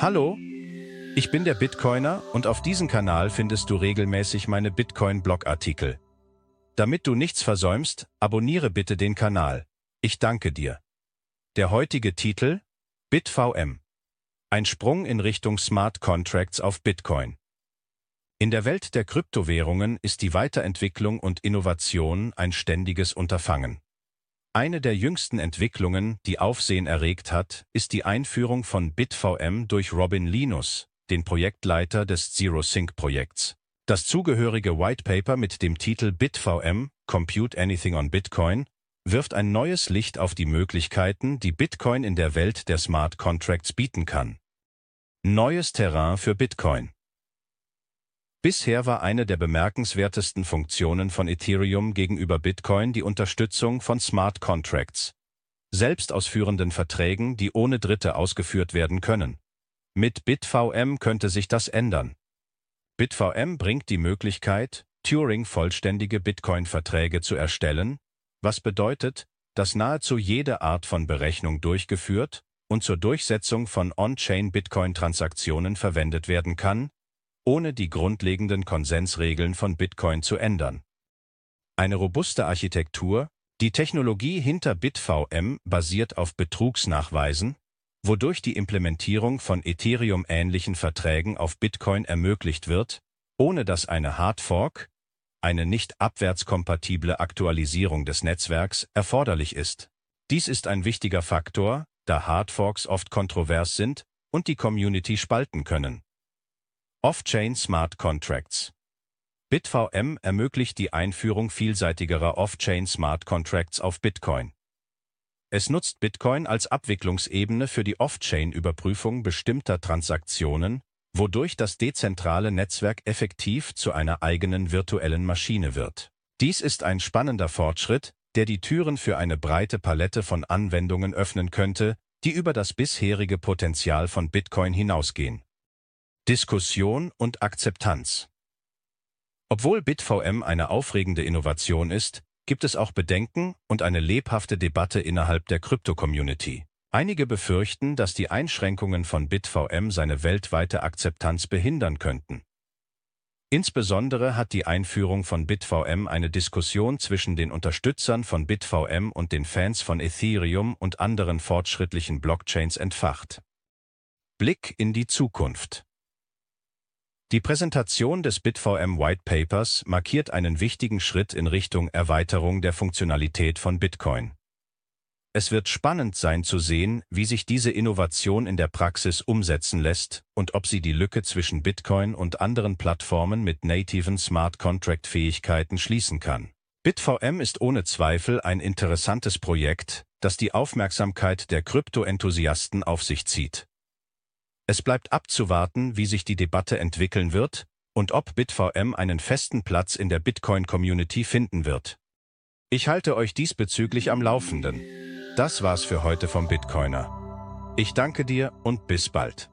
Hallo, ich bin der Bitcoiner und auf diesem Kanal findest du regelmäßig meine Bitcoin-Blogartikel. Damit du nichts versäumst, abonniere bitte den Kanal. Ich danke dir. Der heutige Titel BitVM. Ein Sprung in Richtung Smart Contracts auf Bitcoin. In der Welt der Kryptowährungen ist die Weiterentwicklung und Innovation ein ständiges Unterfangen. Eine der jüngsten Entwicklungen, die Aufsehen erregt hat, ist die Einführung von BitVM durch Robin Linus, den Projektleiter des ZeroSync-Projekts. Das zugehörige White Paper mit dem Titel BitVM, Compute Anything on Bitcoin, wirft ein neues Licht auf die Möglichkeiten, die Bitcoin in der Welt der Smart Contracts bieten kann. Neues Terrain für Bitcoin Bisher war eine der bemerkenswertesten Funktionen von Ethereum gegenüber Bitcoin die Unterstützung von Smart Contracts, selbstausführenden Verträgen, die ohne Dritte ausgeführt werden können. Mit BitVM könnte sich das ändern. BitVM bringt die Möglichkeit, Turing-vollständige Bitcoin-Verträge zu erstellen, was bedeutet, dass nahezu jede Art von Berechnung durchgeführt und zur Durchsetzung von On-Chain Bitcoin-Transaktionen verwendet werden kann, ohne die grundlegenden Konsensregeln von Bitcoin zu ändern. Eine robuste Architektur, die Technologie hinter BitVM basiert auf Betrugsnachweisen, wodurch die Implementierung von Ethereum-ähnlichen Verträgen auf Bitcoin ermöglicht wird, ohne dass eine Hardfork, eine nicht abwärtskompatible Aktualisierung des Netzwerks, erforderlich ist. Dies ist ein wichtiger Faktor, da Hardforks oft kontrovers sind und die Community spalten können. Off-Chain Smart Contracts BitVM ermöglicht die Einführung vielseitigerer Off-Chain Smart Contracts auf Bitcoin. Es nutzt Bitcoin als Abwicklungsebene für die Off-Chain-Überprüfung bestimmter Transaktionen, wodurch das dezentrale Netzwerk effektiv zu einer eigenen virtuellen Maschine wird. Dies ist ein spannender Fortschritt, der die Türen für eine breite Palette von Anwendungen öffnen könnte, die über das bisherige Potenzial von Bitcoin hinausgehen. Diskussion und Akzeptanz Obwohl BitVM eine aufregende Innovation ist, gibt es auch Bedenken und eine lebhafte Debatte innerhalb der Krypto-Community. Einige befürchten, dass die Einschränkungen von BitVM seine weltweite Akzeptanz behindern könnten. Insbesondere hat die Einführung von BitVM eine Diskussion zwischen den Unterstützern von BitVM und den Fans von Ethereum und anderen fortschrittlichen Blockchains entfacht. Blick in die Zukunft die Präsentation des BitVM White Papers markiert einen wichtigen Schritt in Richtung Erweiterung der Funktionalität von Bitcoin. Es wird spannend sein zu sehen, wie sich diese Innovation in der Praxis umsetzen lässt und ob sie die Lücke zwischen Bitcoin und anderen Plattformen mit nativen Smart Contract Fähigkeiten schließen kann. BitVM ist ohne Zweifel ein interessantes Projekt, das die Aufmerksamkeit der Krypto-Enthusiasten auf sich zieht. Es bleibt abzuwarten, wie sich die Debatte entwickeln wird und ob BitVM einen festen Platz in der Bitcoin-Community finden wird. Ich halte euch diesbezüglich am Laufenden. Das war's für heute vom Bitcoiner. Ich danke dir und bis bald.